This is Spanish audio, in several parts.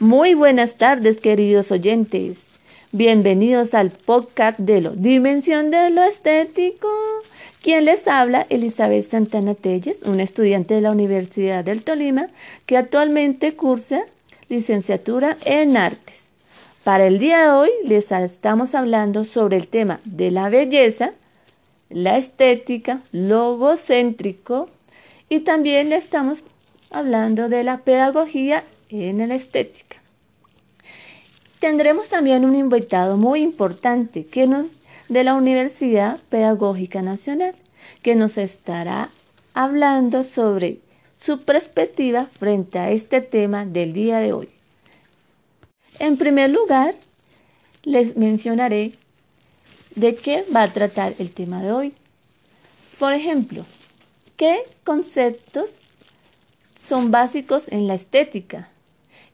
Muy buenas tardes, queridos oyentes. Bienvenidos al podcast de lo Dimensión de lo Estético. Quien les habla, Elizabeth Santana Telles, una estudiante de la Universidad del Tolima que actualmente cursa licenciatura en artes. Para el día de hoy les estamos hablando sobre el tema de la belleza, la estética, logocéntrico y también le estamos hablando de la pedagogía en la estética. Tendremos también un invitado muy importante que nos, de la Universidad Pedagógica Nacional, que nos estará hablando sobre su perspectiva frente a este tema del día de hoy. En primer lugar, les mencionaré de qué va a tratar el tema de hoy. Por ejemplo, ¿qué conceptos son básicos en la estética?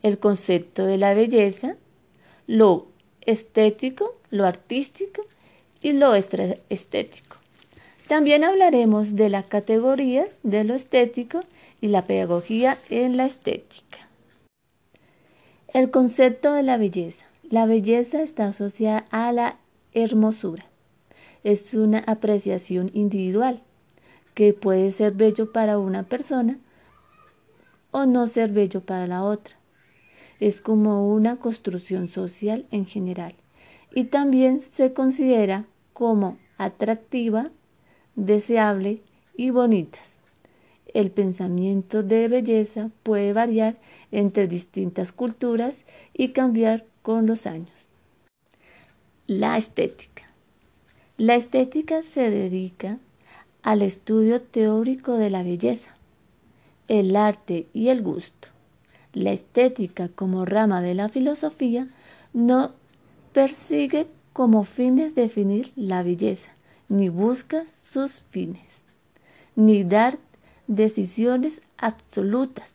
El concepto de la belleza, lo estético, lo artístico y lo estético. También hablaremos de las categorías de lo estético y la pedagogía en la estética. El concepto de la belleza. La belleza está asociada a la hermosura. Es una apreciación individual que puede ser bello para una persona o no ser bello para la otra es como una construcción social en general y también se considera como atractiva, deseable y bonitas. El pensamiento de belleza puede variar entre distintas culturas y cambiar con los años. La estética. La estética se dedica al estudio teórico de la belleza, el arte y el gusto. La estética como rama de la filosofía no persigue como fines definir la belleza, ni busca sus fines, ni dar decisiones absolutas,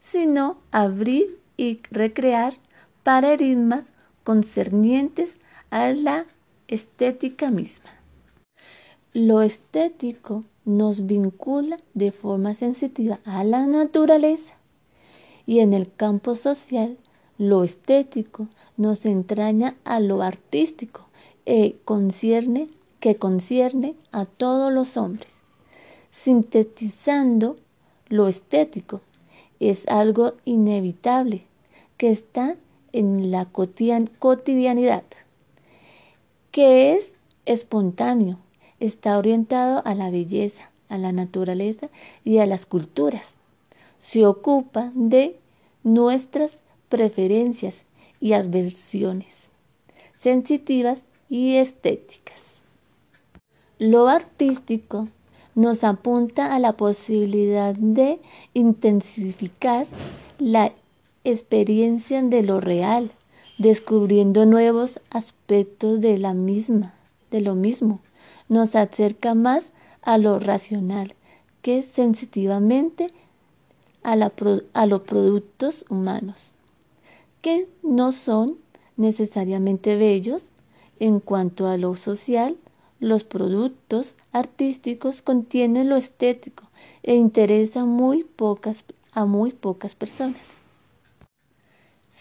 sino abrir y recrear paradigmas concernientes a la estética misma. Lo estético nos vincula de forma sensitiva a la naturaleza y en el campo social, lo estético nos entraña a lo artístico e concierne, que concierne a todos los hombres. Sintetizando, lo estético es algo inevitable que está en la cotidianidad, que es espontáneo, está orientado a la belleza, a la naturaleza y a las culturas se ocupa de nuestras preferencias y aversiones sensitivas y estéticas. Lo artístico nos apunta a la posibilidad de intensificar la experiencia de lo real, descubriendo nuevos aspectos de la misma, de lo mismo. Nos acerca más a lo racional que sensitivamente a, los productos humanos, que no son necesariamente bellos en cuanto a lo social, los productos artísticos contienen lo estético e interesan muy pocas, a muy pocas personas.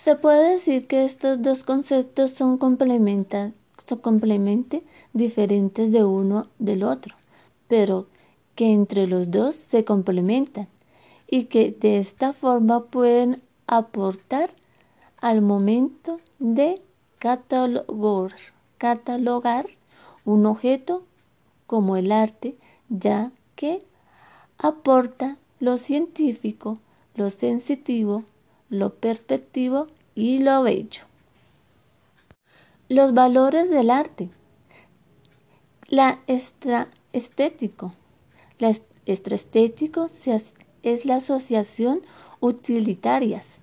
Se puede decir que estos dos conceptos son, son complemente diferentes de uno del otro, pero que entre los dos se complementan y que de esta forma pueden aportar al momento de catalogar, un objeto como el arte, ya que aporta lo científico, lo sensitivo, lo perspectivo y lo bello. Los valores del arte. La estético. La extra estético se, es la asociación utilitarias.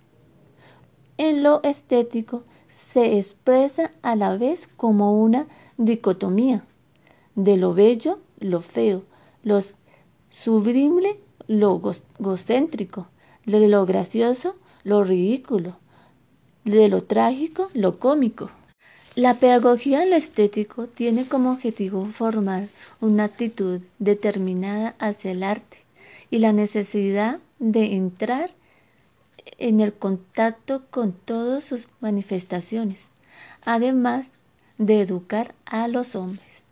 En lo estético se expresa a la vez como una dicotomía de lo bello, lo feo, lo sublime, lo gocéntrico, de lo gracioso, lo ridículo, de lo trágico, lo cómico. La pedagogía en lo estético tiene como objetivo formar una actitud determinada hacia el arte, y la necesidad de entrar en el contacto con todas sus manifestaciones, además de educar a los hombres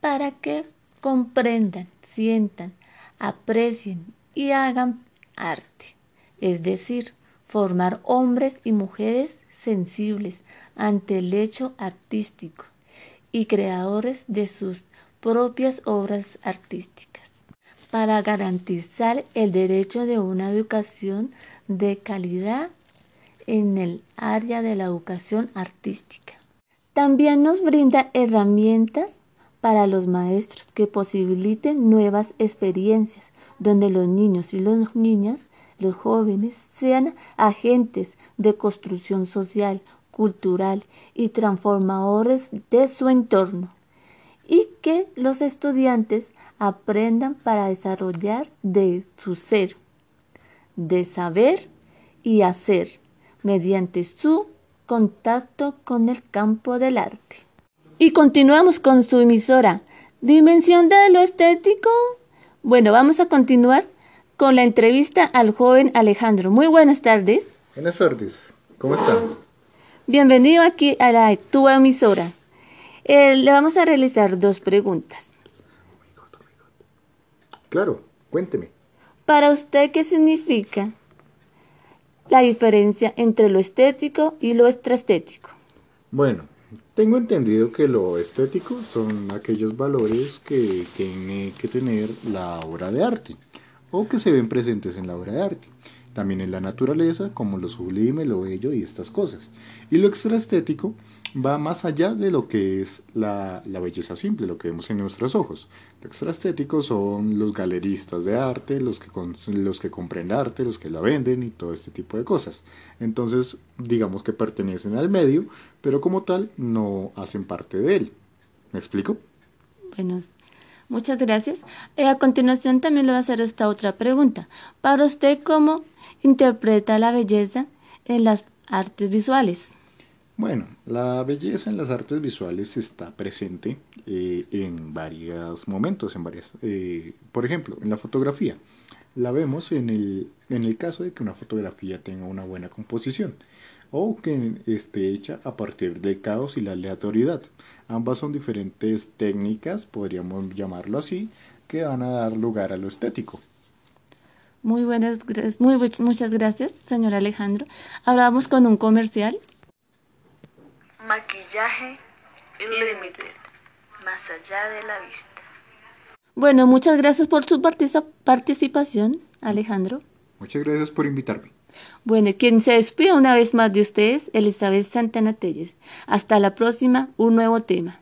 para que comprendan, sientan, aprecien y hagan arte, es decir, formar hombres y mujeres sensibles ante el hecho artístico y creadores de sus propias obras artísticas, para garantizar el derecho de una educación de calidad en el área de la educación artística. También nos brinda herramientas para los maestros que posibiliten nuevas experiencias, donde los niños y las niñas, los jóvenes, sean agentes de construcción social, cultural y transformadores de su entorno, que los estudiantes aprendan para desarrollar de su ser, de saber y hacer, mediante su contacto con el campo del arte. Y continuamos con su emisora. Dimensión de lo estético. Bueno, vamos a continuar con la entrevista al joven Alejandro. Muy buenas tardes. Buenas tardes. ¿Cómo están? Bienvenido aquí a la, tu emisora. Eh, le vamos a realizar dos preguntas. Claro, cuénteme. Para usted, ¿qué significa la diferencia entre lo estético y lo extraestético? Bueno, tengo entendido que lo estético son aquellos valores que tiene que tener la obra de arte o que se ven presentes en la obra de arte. También en la naturaleza, como lo sublime, lo bello y estas cosas. Y lo extraestético va más allá de lo que es la, belleza simple, lo que vemos en nuestros ojos. Lo extraestético son los galeristas de arte, los que, los que compren arte, los que la venden y todo este tipo de cosas. Entonces, digamos que pertenecen al medio, pero como tal no hacen parte de él. ¿Me explico? Bueno, muchas gracias. Eh, a continuación también le voy a hacer esta otra pregunta. Para usted, ¿cómo interpreta la belleza en las artes visuales? Bueno, la belleza en las artes visuales está presente eh, en varios momentos, en varias, eh, por ejemplo, en la fotografía. La vemos en el, en el caso de que una fotografía tenga una buena composición o que esté hecha a partir del caos y la aleatoriedad. Ambas son diferentes técnicas, podríamos llamarlo así, que van a dar lugar a lo estético. Muy buenas, muchas gracias, señor Alejandro. Ahora vamos con un comercial. Maquillaje Limited, más allá de la vista. Bueno, muchas gracias por su participación, Alejandro. Muchas gracias por invitarme. Bueno, quien se despide una vez más de ustedes, Elizabeth Santana Telles. Hasta la próxima, un nuevo tema.